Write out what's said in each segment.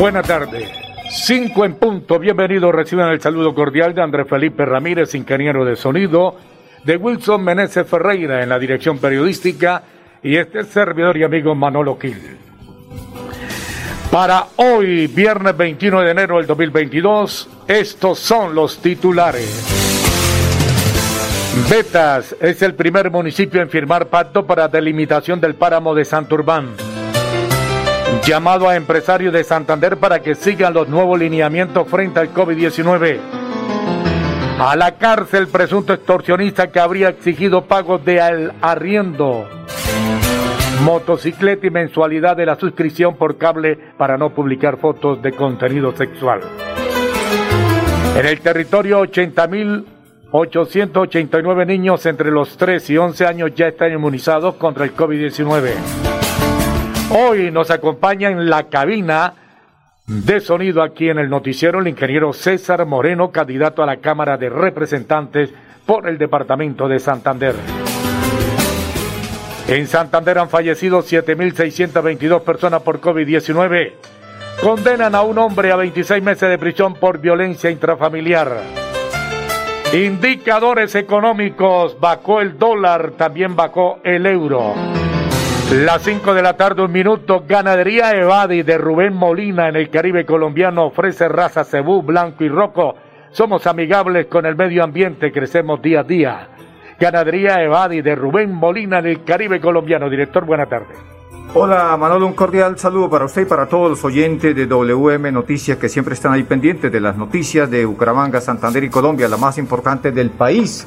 Buenas tardes. Cinco en punto. Bienvenidos. Reciban el saludo cordial de Andrés Felipe Ramírez, ingeniero de sonido, de Wilson Meneses Ferreira en la dirección periodística y este servidor y amigo Manolo Gil. Para hoy, viernes 21 de enero del 2022, estos son los titulares. Betas es el primer municipio en firmar pacto para delimitación del páramo de Santurbán. Llamado a empresarios de Santander para que sigan los nuevos lineamientos frente al COVID-19. A la cárcel presunto extorsionista que habría exigido pagos de al- arriendo. Motocicleta y mensualidad de la suscripción por cable para no publicar fotos de contenido sexual. En el territorio 80.889 niños entre los 3 y 11 años ya están inmunizados contra el COVID-19. Hoy nos acompaña en la cabina de sonido aquí en el noticiero el ingeniero César Moreno, candidato a la Cámara de Representantes por el Departamento de Santander. En Santander han fallecido 7.622 personas por COVID-19. Condenan a un hombre a 26 meses de prisión por violencia intrafamiliar. Indicadores económicos, bajó el dólar, también bajó el euro. Las 5 de la tarde, un minuto, ganadería Evadi de Rubén Molina en el Caribe colombiano ofrece raza cebú, blanco y rojo. Somos amigables con el medio ambiente, crecemos día a día. Ganadería Evadi de Rubén Molina en el Caribe colombiano. Director, buena tarde. Hola Manolo, un cordial saludo para usted y para todos los oyentes de WM Noticias que siempre están ahí pendientes de las noticias de Bucaramanga, Santander y Colombia, la más importante del país.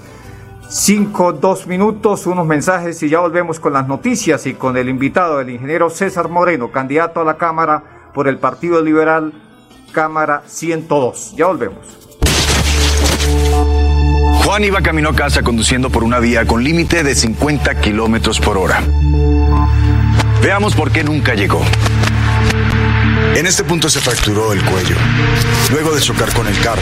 Cinco, dos minutos, unos mensajes y ya volvemos con las noticias y con el invitado, el ingeniero César Moreno, candidato a la Cámara por el Partido Liberal, Cámara 102. Ya volvemos. Juan iba camino a casa conduciendo por una vía con límite de 50 kilómetros por hora. Veamos por qué nunca llegó. En este punto se fracturó el cuello, luego de chocar con el carro.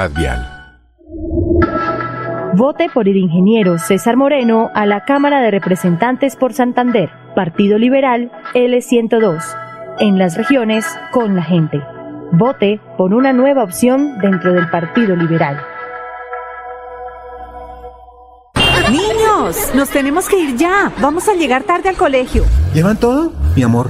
Vial. Vote por el ingeniero César Moreno a la Cámara de Representantes por Santander, Partido Liberal L102, en las regiones con la gente. Vote por una nueva opción dentro del Partido Liberal. Niños, nos tenemos que ir ya. Vamos a llegar tarde al colegio. ¿Llevan todo? Mi amor,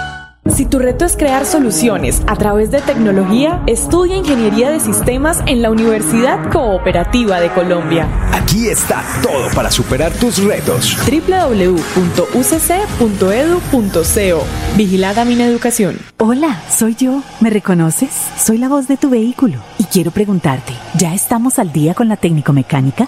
Si tu reto es crear soluciones a través de tecnología, estudia Ingeniería de Sistemas en la Universidad Cooperativa de Colombia. Aquí está todo para superar tus retos. www.ucc.edu.co Vigilada mi educación. Hola, soy yo. ¿Me reconoces? Soy la voz de tu vehículo y quiero preguntarte, ¿ya estamos al día con la técnico mecánica?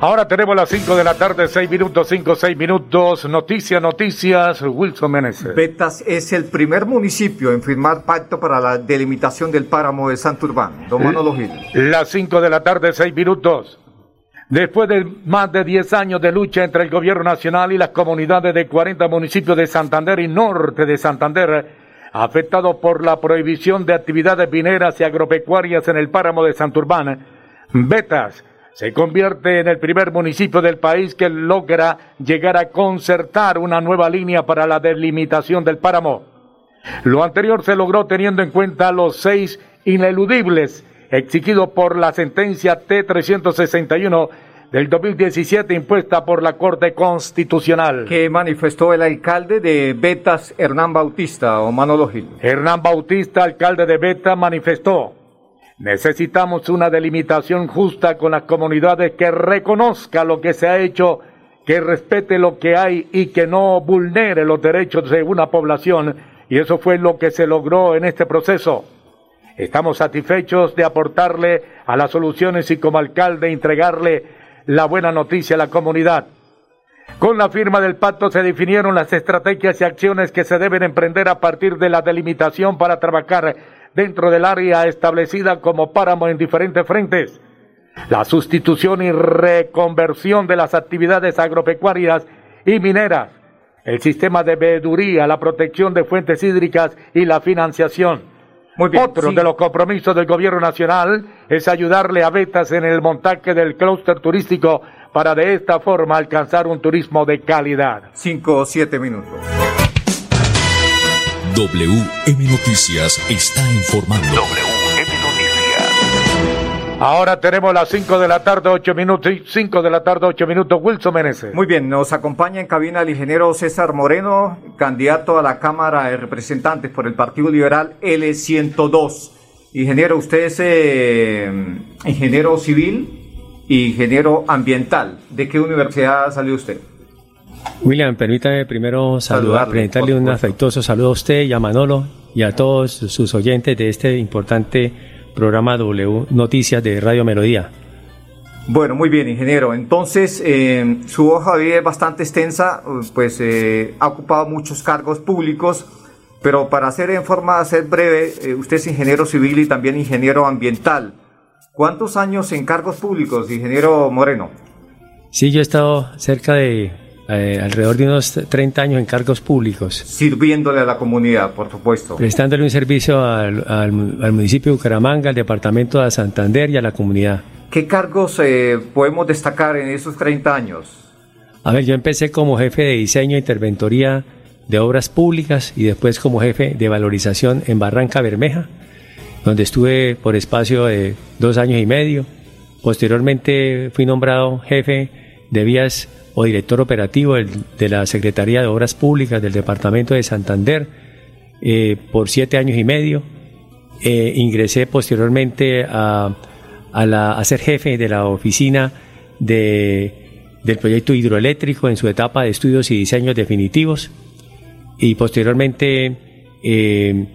Ahora tenemos las 5 de la tarde, 6 minutos, 5, 6 minutos. Noticias, noticias. Wilson Meneses. Betas es el primer municipio en firmar pacto para la delimitación del páramo de Santurbán. Don Manolo Gil. Las 5 de la tarde, 6 minutos. Después de más de 10 años de lucha entre el gobierno nacional y las comunidades de 40 municipios de Santander y norte de Santander, afectados por la prohibición de actividades mineras y agropecuarias en el páramo de Santurbán, Betas se convierte en el primer municipio del país que logra llegar a concertar una nueva línea para la delimitación del páramo. Lo anterior se logró teniendo en cuenta los seis ineludibles exigidos por la sentencia T-361 del 2017 impuesta por la Corte Constitucional. Que manifestó el alcalde de Betas, Hernán Bautista o Manolo Gil. Hernán Bautista, alcalde de Betas, manifestó Necesitamos una delimitación justa con las comunidades que reconozca lo que se ha hecho, que respete lo que hay y que no vulnere los derechos de una población. Y eso fue lo que se logró en este proceso. Estamos satisfechos de aportarle a las soluciones y como alcalde entregarle la buena noticia a la comunidad. Con la firma del pacto se definieron las estrategias y acciones que se deben emprender a partir de la delimitación para trabajar dentro del área establecida como páramo en diferentes frentes. La sustitución y reconversión de las actividades agropecuarias y mineras, el sistema de veeduría, la protección de fuentes hídricas y la financiación. Otro de los compromisos del gobierno nacional es ayudarle a Betas en el montaje del clúster turístico para de esta forma alcanzar un turismo de calidad. Cinco o siete minutos. WM Noticias está informando. WM Noticias. Ahora tenemos las 5 de la tarde, 8 minutos, 5 de la tarde, 8 minutos. Wilson Meneses. Muy bien, nos acompaña en cabina el ingeniero César Moreno, candidato a la Cámara de Representantes por el Partido Liberal L102. Ingeniero, usted es eh, ingeniero civil y ingeniero ambiental. ¿De qué universidad salió usted? William, permítame primero saludar, presentarle un afectuoso saludo a usted y a Manolo y a todos sus oyentes de este importante programa W Noticias de Radio Melodía. Bueno, muy bien, ingeniero. Entonces, eh, su hoja de vida es bastante extensa, pues eh, ha ocupado muchos cargos públicos, pero para hacer en forma, ser breve, eh, usted es ingeniero civil y también ingeniero ambiental. ¿Cuántos años en cargos públicos, ingeniero Moreno? Sí, yo he estado cerca de eh, alrededor de unos 30 años en cargos públicos. Sirviéndole a la comunidad, por supuesto. Prestándole un servicio al, al, municipio de Bucaramanga, al departamento de Santander y a la comunidad. ¿Qué cargos eh, podemos destacar en esos 30 años? A ver, yo empecé como jefe de diseño e interventoría de obras públicas y después como jefe de valorización en Barranca Bermeja, donde estuve por espacio de dos años y medio. Posteriormente fui nombrado jefe de vías o director operativo de la Secretaría de Obras Públicas del Departamento de Santander eh, por siete años y medio. Eh, ingresé posteriormente a, a, ser jefe de la oficina de, del proyecto hidroeléctrico en su etapa de estudios y diseños definitivos y posteriormente eh,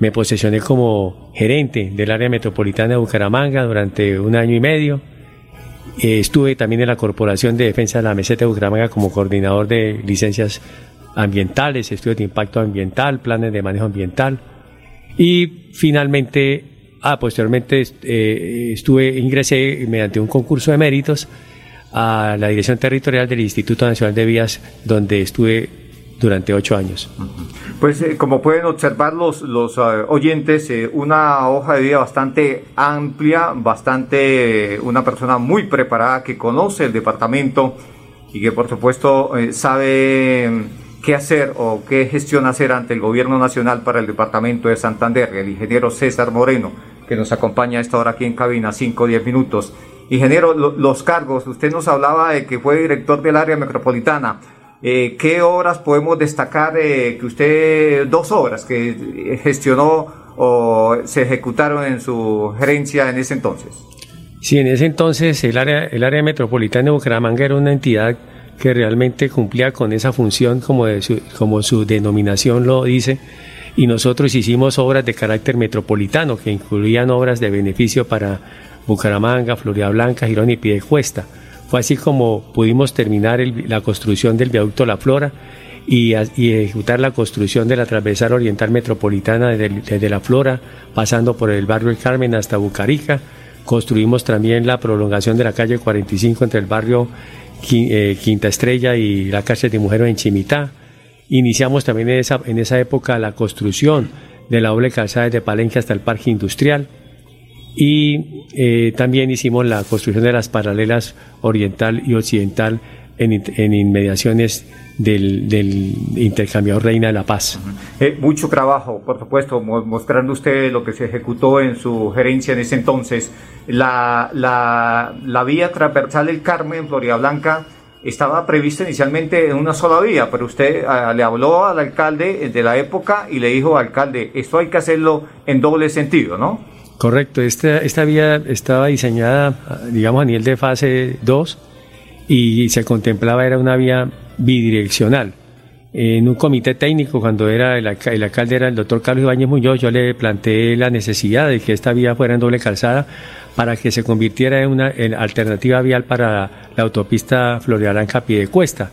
me posesioné como gerente del área metropolitana de Bucaramanga durante un año y medio. Eh, estuve también en la Corporación de Defensa de la Meseta de Bucaramanga como coordinador de licencias ambientales, estudios de impacto ambiental, planes de manejo ambiental. Y finalmente, ah, posteriormente eh, estuve, ingresé mediante un concurso de méritos a la dirección territorial del Instituto Nacional de Vías, donde estuve durante ocho años. Pues eh, como pueden observar los, los eh, oyentes, eh, una hoja de vida bastante amplia, bastante una persona muy preparada que conoce el departamento y que por supuesto sabe mm, qué hacer o qué gestión hacer ante el gobierno nacional para el departamento de Santander, el ingeniero César Moreno, que nos acompaña a esta hora aquí en cabina, 5 o 10 minutos. Ingeniero, los cargos, usted nos hablaba de que fue director del área metropolitana eh, ¿Qué obras podemos destacar eh, que usted, dos obras que gestionó o se ejecutaron en su gerencia en ese entonces? Sí, en ese entonces el área, el área metropolitana de Bucaramanga era una entidad que realmente cumplía con esa función como, su, como su denominación lo dice y nosotros hicimos obras de carácter metropolitano que incluían obras de beneficio para Bucaramanga, Florida Blanca, Girón y Piedecuesta. Fue así como pudimos terminar la construcción del viaducto La Flora y, ejecutar la construcción de la transversal oriental metropolitana desde, La Flora, pasando por el barrio El Carmen hasta Bucarica. Construimos también la prolongación de la calle 45 entre el barrio eh, Quinta Estrella y la calle de Mujeres en Chimitá. Iniciamos también en esa, en esa época la construcción de la doble calzada desde Palenque hasta el Parque Industrial y eh, también hicimos la construcción de las paralelas oriental y occidental en, inmediaciones del, intercambiador Reina de la Paz. Eh, mucho trabajo, por supuesto, mostrando usted lo que se ejecutó en su gerencia en ese entonces. La, la, la vía transversal del Carmen, Florida Blanca, estaba prevista inicialmente en una sola vía, pero usted ah, le habló al alcalde de la época y le dijo, alcalde, esto hay que hacerlo en doble sentido, ¿no? Correcto, esta, esta vía estaba diseñada, digamos, a nivel de fase 2 y se contemplaba era una vía bidireccional. En un comité técnico, cuando era el, alcalde era el doctor Carlos Ibáñez Muñoz, yo le planteé la necesidad de que esta vía fuera en doble calzada para que se convirtiera en una alternativa vial para la autopista Florida Blanca Piedecuesta,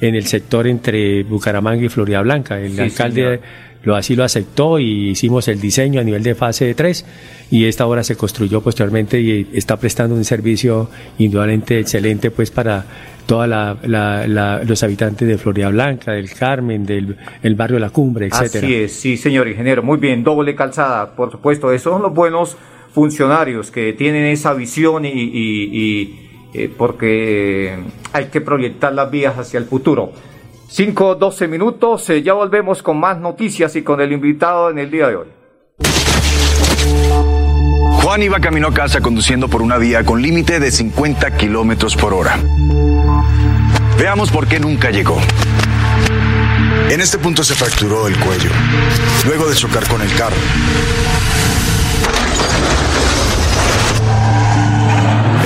en el sector entre Bucaramanga y Florida Blanca. El alcalde lo así lo aceptó y hicimos el diseño a nivel de fase 3 y esta obra se construyó posteriormente y está prestando un servicio indudablemente excelente pues para todos los habitantes de Florida Blanca, del Carmen, del el barrio La Cumbre, etcétera. Así es, sí señor ingeniero, muy bien, doble calzada, por supuesto, esos son los buenos funcionarios que tienen esa visión y, eh, porque hay que proyectar las vías hacia el futuro. 5, 12 minutos, eh, ya volvemos con más noticias y con el invitado en el día de hoy. Juan iba camino a casa conduciendo por una vía con límite de 50 kilómetros por hora. Veamos por qué nunca llegó. En este punto se fracturó el cuello, luego de chocar con el carro.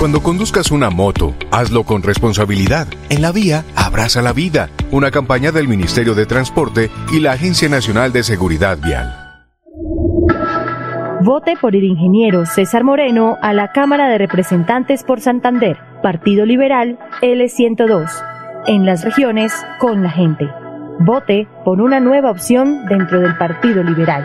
Cuando conduzcas una moto, hazlo con responsabilidad. En la vía, abraza la vida. Una campaña del Ministerio de Transporte y la Agencia Nacional de Seguridad Vial. Vote por el ingeniero César Moreno a la Cámara de Representantes por Santander, Partido Liberal L102. En las regiones, con la gente. Vote por una nueva opción dentro del Partido Liberal.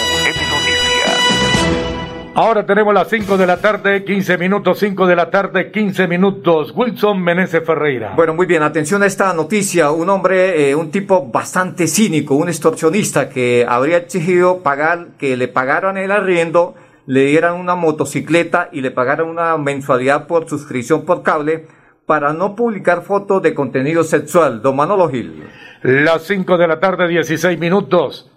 Ahora tenemos las 5 de la tarde, 15 minutos, 5 de la tarde, 15 minutos. Wilson Meneses Ferreira. Bueno, muy bien, atención a esta noticia. Un hombre, eh, un tipo bastante cínico, un extorsionista que habría exigido pagar, que le pagaran el arriendo, le dieran una motocicleta y le pagaran una mensualidad por suscripción por cable para no publicar fotos de contenido sexual. Don Manolo Gil. Las 5 de la tarde, 16 minutos.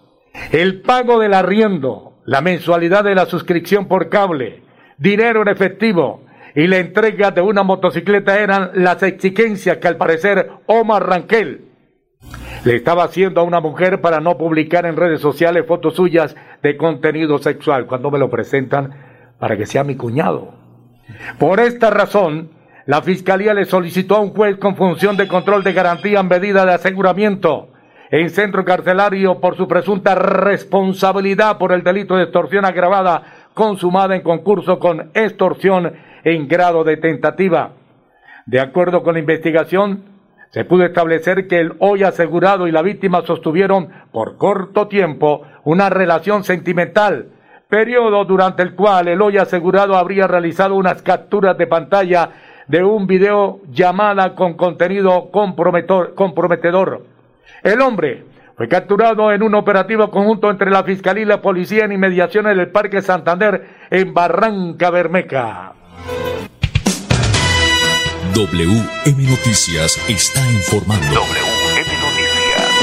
El pago del arriendo, la mensualidad de la suscripción por cable, dinero en efectivo y la entrega de una motocicleta eran las exigencias que al parecer Omar Ranquel le estaba haciendo a una mujer para no publicar en redes sociales fotos suyas de contenido sexual cuando me lo presentan para que sea mi cuñado. Por esta razón, la fiscalía le solicitó a un juez con función de control de garantía en medida de aseguramiento en centro carcelario por su presunta responsabilidad por el delito de extorsión agravada consumada en concurso con extorsión en grado de tentativa. De acuerdo con la investigación, se pudo establecer que el hoy asegurado y la víctima sostuvieron por corto tiempo una relación sentimental, periodo durante el cual el hoy asegurado habría realizado unas capturas de pantalla de un video llamada con contenido comprometedor. El hombre fue capturado en un operativo conjunto entre la Fiscalía y la Policía en inmediaciones del Parque Santander en Barranca Bermeca. WM Noticias está informando. WM Noticias.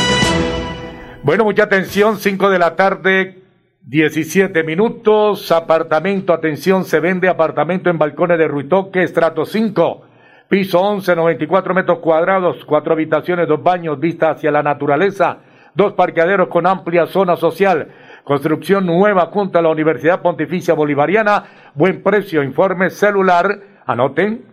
Bueno, mucha atención, 5 de la tarde, 17 minutos. Apartamento, atención, se vende apartamento en balcones de Ruitoque, estrato 5. Piso 11, 94 metros cuadrados, cuatro habitaciones, dos baños, vista hacia la naturaleza, dos parqueaderos con amplia zona social. Construcción nueva junto a la Universidad Pontificia Bolivariana. Buen precio, informe celular. Anoten.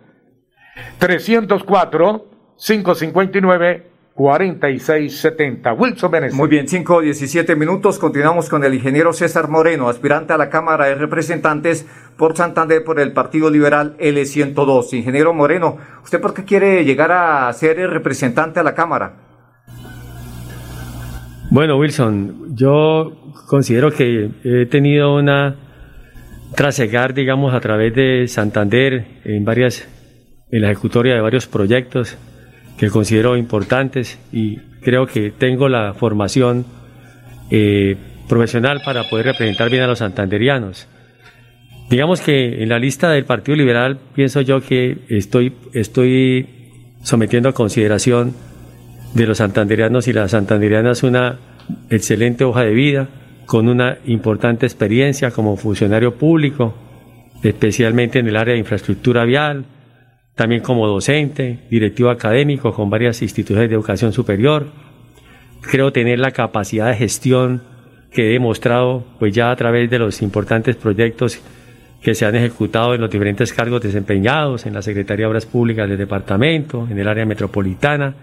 304 559 4670. Wilson Benes. Muy bien, 5 17 minutos. Continuamos con el ingeniero César Moreno, aspirante a la Cámara de Representantes por Santander por el Partido Liberal L102. Ingeniero Moreno, ¿usted por qué quiere llegar a ser el representante a la Cámara? Bueno, Wilson, yo considero que he tenido una trasegar, digamos, a través de Santander en varias, en la ejecutoria de varios proyectos que considero importantes y creo que tengo la formación eh, profesional para poder representar bien a los santanderianos. Digamos que en la lista del Partido Liberal pienso yo que estoy, estoy sometiendo a consideración de los santanderianos y las santanderianas una excelente hoja de vida, con una importante experiencia como funcionario público, especialmente en el área de infraestructura vial, también como docente, directivo académico con varias instituciones de educación superior. Creo tener la capacidad de gestión que he demostrado pues ya a través de los importantes proyectos que se han ejecutado en los diferentes cargos desempeñados en la Secretaría de Obras Públicas del departamento, en el área metropolitana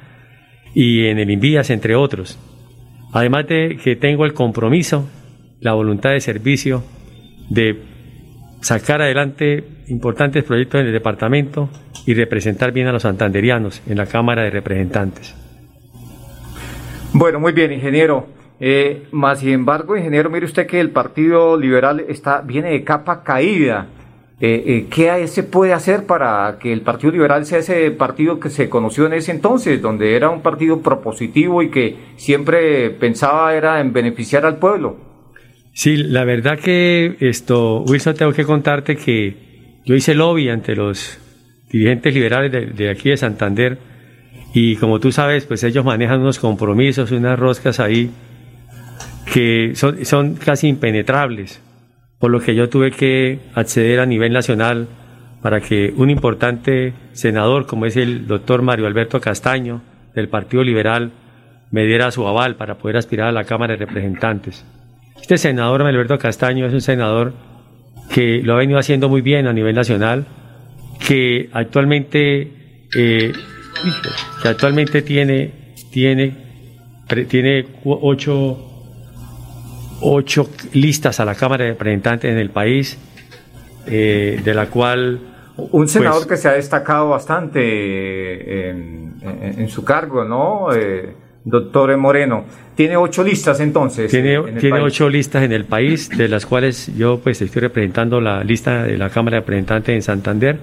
y en el INVIAS, entre otros. Además de que tengo el compromiso, la voluntad de servicio de sacar adelante importantes proyectos en el departamento y representar bien a los santanderianos en la Cámara de Representantes. Bueno, muy bien, ingeniero. Eh, más sin embargo, ingeniero, mire usted que el Partido Liberal está viene de capa caída. Eh, eh, ¿Qué se puede hacer para que el Partido Liberal sea ese partido que se conoció en ese entonces, donde era un partido propositivo y que siempre pensaba era en beneficiar al pueblo? Sí, la verdad que esto, Wilson, tengo que contarte que yo hice lobby ante los dirigentes liberales de, aquí de Santander y como tú sabes, pues ellos manejan unos compromisos, unas roscas ahí que son, son casi impenetrables por lo que yo tuve que acceder a nivel nacional para que un importante senador como es el doctor Mario Alberto Castaño del Partido Liberal me diera su aval para poder aspirar a la Cámara de Representantes. Este senador Alberto Castaño es un senador que lo ha venido haciendo muy bien a nivel nacional, que actualmente, eh, que actualmente tiene, tiene, tiene ocho ocho listas a la Cámara de Representantes en el país, eh, de la cual... Un senador pues, que se ha destacado bastante en, su cargo, ¿no? Eh, doctor Moreno. Tiene ocho listas entonces. Tiene, tiene ocho listas en el país, de las cuales yo pues estoy representando la lista de la Cámara de Representantes en Santander.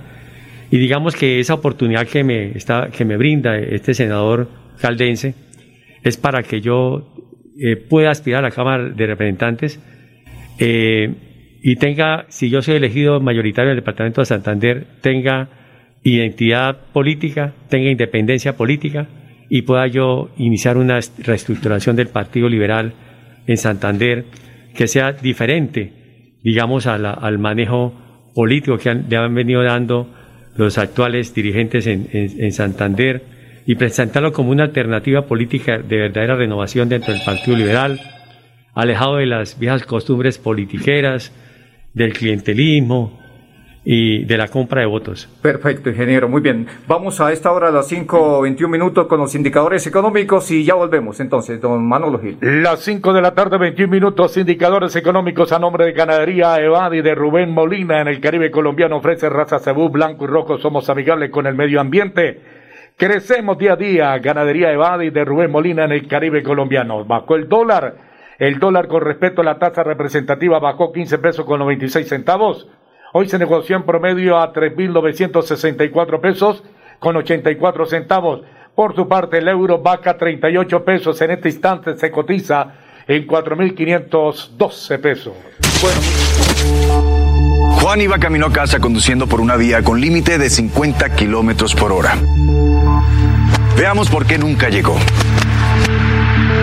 Y digamos que esa oportunidad que me, está, que me brinda este senador caldense es para que yo eh, pueda aspirar a la Cámara de Representantes eh, y tenga, si yo soy elegido mayoritario del Departamento de Santander, tenga identidad política, tenga independencia política y pueda yo iniciar una reestructuración del Partido Liberal en Santander que sea diferente, digamos, al manejo político que le han venido dando los actuales dirigentes en Santander y presentarlo como una alternativa política de verdadera renovación dentro del Partido Liberal, alejado de las viejas costumbres politiqueras, del clientelismo y de la compra de votos. Perfecto, ingeniero, muy bien. Vamos a esta hora a las 5.21 minutos con los indicadores económicos y ya volvemos entonces, don Manolo Gil. Las 5 de la tarde, 21 minutos, indicadores económicos a nombre de Ganadería Evadi de Rubén Molina en el Caribe colombiano ofrece raza cebú blanco y rojo, somos amigables con el medio ambiente. Crecemos día a día. Ganadería Evadi de Rubén Molina en el Caribe colombiano. Bajó el dólar. El dólar con respecto a la tasa representativa bajó 15 pesos con 96 centavos. Hoy se negoció en promedio a 3.964 pesos con 84 centavos. Por su parte, el euro baja 38 pesos. En este instante se cotiza en 4.512 pesos. Juan iba camino a casa conduciendo por una vía con límite de 50 kilómetros por hora. Veamos por qué nunca llegó.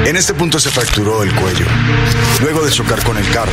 En este punto se fracturó el cuello, luego de chocar con el carro.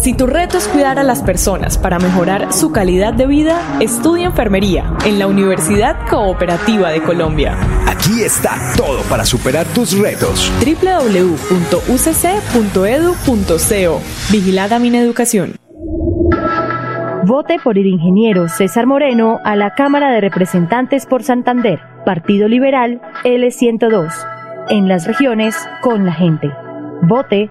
Si tu reto es cuidar a las personas para mejorar su calidad de vida, estudia enfermería en la Universidad Cooperativa de Colombia. Aquí está todo para superar tus retos. www.ucc.edu.co Vigilada Mineducación. Vote por el ingeniero César Moreno a la Cámara de Representantes por Santander, Partido Liberal L102, en las regiones con la gente. Vote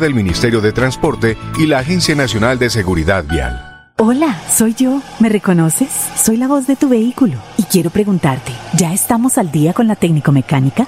del Ministerio de Transporte y la Agencia Nacional de Seguridad Vial. Hola, soy yo. ¿Me reconoces? Soy la voz de tu vehículo y quiero preguntarte, ¿ya estamos al día con la técnico mecánica?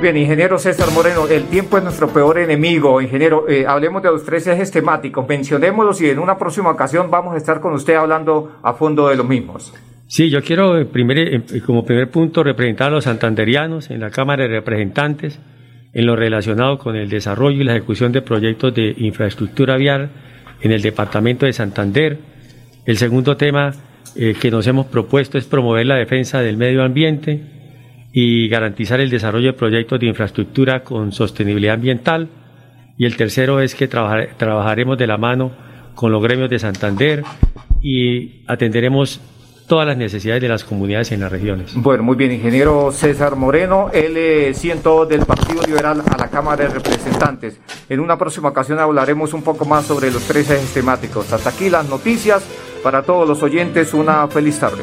Bien, ingeniero César Moreno, el tiempo es nuestro peor enemigo. Ingeniero, eh, hablemos de los tres ejes temáticos, mencionémoslos y en una próxima ocasión vamos a estar con usted hablando a fondo de los mismos. Sí, yo quiero eh, eh, como primer punto representar a los santanderianos en la Cámara de Representantes en lo relacionado con el desarrollo y la ejecución de proyectos de infraestructura vial en el Departamento de Santander. El segundo tema que nos hemos propuesto es promover la defensa del medio ambiente y garantizar el desarrollo de proyectos de infraestructura con sostenibilidad ambiental. Y el tercero es que trabajaremos de la mano con los gremios de Santander y atenderemos todas las necesidades de las comunidades en las regiones. Bueno, muy bien, ingeniero César Moreno, él siento del Partido Liberal a la Cámara de Representantes. En una próxima ocasión hablaremos un poco más sobre los tres ejes temáticos. Hasta aquí las noticias. Para todos los oyentes, una feliz tarde.